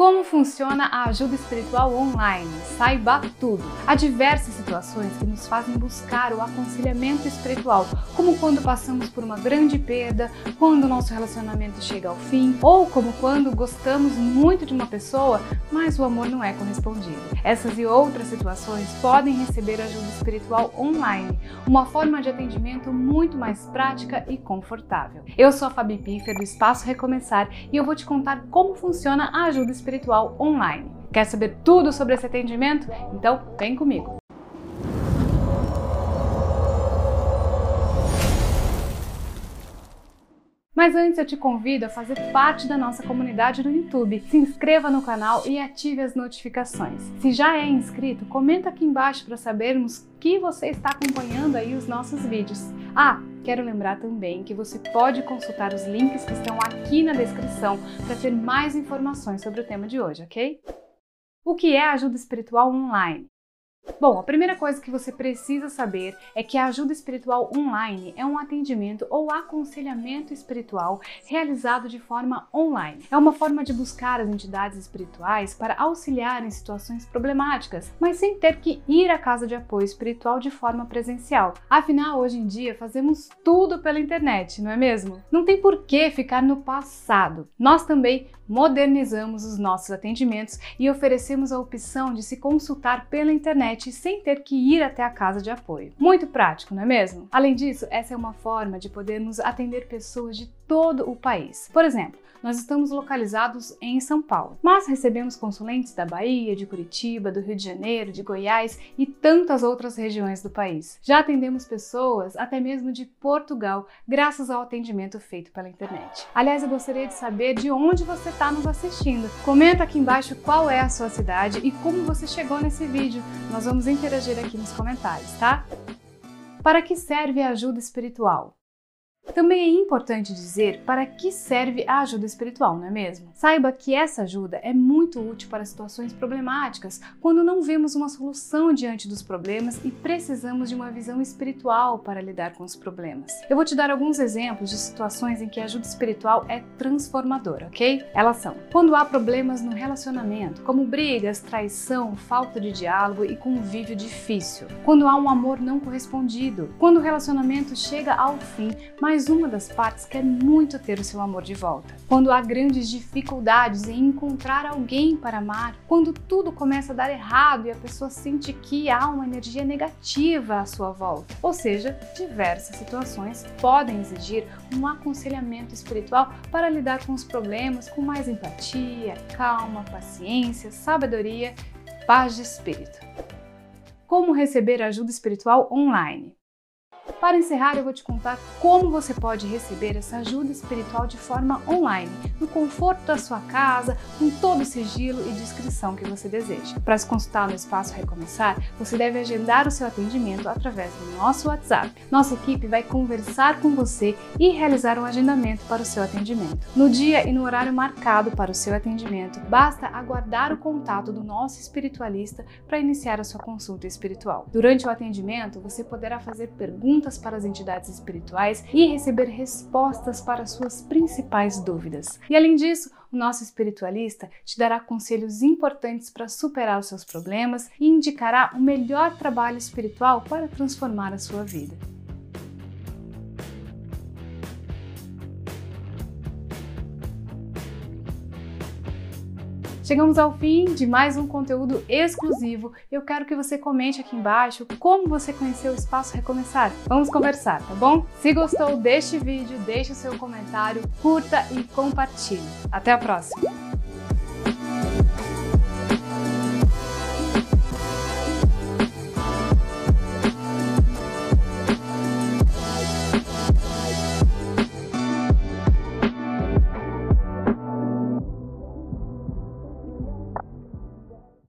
Como funciona a ajuda espiritual online? Saiba tudo. Há diversas situações que nos fazem buscar o aconselhamento espiritual, como quando passamos por uma grande perda, quando nosso relacionamento chega ao fim, ou como quando gostamos muito de uma pessoa, mas o amor não é correspondido. Essas e outras situações podem receber ajuda espiritual online, uma forma de atendimento muito mais prática e confortável. Eu sou a Fabi Piffer do Espaço Recomeçar e eu vou te contar como funciona a ajuda espiritual espiritual online. Quer saber tudo sobre esse atendimento? Então vem comigo! Mas antes eu te convido a fazer parte da nossa comunidade no YouTube. Se inscreva no canal e ative as notificações. Se já é inscrito, comenta aqui embaixo para sabermos que você está acompanhando aí os nossos vídeos. Ah, quero lembrar também que você pode consultar os links que estão aqui na descrição para ter mais informações sobre o tema de hoje, ok? O que é ajuda espiritual online? Bom, a primeira coisa que você precisa saber é que a ajuda espiritual online é um atendimento ou aconselhamento espiritual realizado de forma online. É uma forma de buscar as entidades espirituais para auxiliar em situações problemáticas, mas sem ter que ir à casa de apoio espiritual de forma presencial. Afinal, hoje em dia fazemos tudo pela internet, não é mesmo? Não tem por que ficar no passado. Nós também modernizamos os nossos atendimentos e oferecemos a opção de se consultar pela internet sem ter que ir até a casa de apoio. Muito prático, não é mesmo? Além disso, essa é uma forma de podermos atender pessoas de todo o país. Por exemplo, nós estamos localizados em São Paulo, mas recebemos consulentes da Bahia, de Curitiba, do Rio de Janeiro, de Goiás e tantas outras regiões do país. Já atendemos pessoas até mesmo de Portugal, graças ao atendimento feito pela internet. Aliás, eu gostaria de saber de onde você está nos assistindo. Comenta aqui embaixo qual é a sua cidade e como você chegou nesse vídeo. Nós vamos interagir aqui nos comentários, tá? Para que serve a ajuda espiritual? Também é importante dizer para que serve a ajuda espiritual, não é mesmo? Saiba que essa ajuda é muito útil para situações problemáticas, quando não vemos uma solução diante dos problemas e precisamos de uma visão espiritual para lidar com os problemas. Eu vou te dar alguns exemplos de situações em que a ajuda espiritual é transformadora, ok? Elas são: quando há problemas no relacionamento, como brigas, traição, falta de diálogo e convívio difícil, quando há um amor não correspondido, quando o relacionamento chega ao fim, mas mas uma das partes quer muito ter o seu amor de volta. Quando há grandes dificuldades em encontrar alguém para amar, quando tudo começa a dar errado e a pessoa sente que há uma energia negativa à sua volta. Ou seja, diversas situações podem exigir um aconselhamento espiritual para lidar com os problemas com mais empatia, calma, paciência, sabedoria, paz de espírito. Como receber ajuda espiritual online? Para encerrar, eu vou te contar como você pode receber essa ajuda espiritual de forma online, no conforto da sua casa, com todo o sigilo e discrição que você deseja. Para se consultar no Espaço Recomeçar, você deve agendar o seu atendimento através do nosso WhatsApp. Nossa equipe vai conversar com você e realizar um agendamento para o seu atendimento. No dia e no horário marcado para o seu atendimento, basta aguardar o contato do nosso espiritualista para iniciar a sua consulta espiritual. Durante o atendimento, você poderá fazer perguntas perguntas para as entidades espirituais e receber respostas para suas principais dúvidas. E além disso, o nosso espiritualista te dará conselhos importantes para superar os seus problemas e indicará o melhor trabalho espiritual para transformar a sua vida. Chegamos ao fim de mais um conteúdo exclusivo. Eu quero que você comente aqui embaixo como você conheceu o Espaço Recomeçar. Vamos conversar, tá bom? Se gostou deste vídeo, deixe o seu comentário, curta e compartilhe. Até a próxima!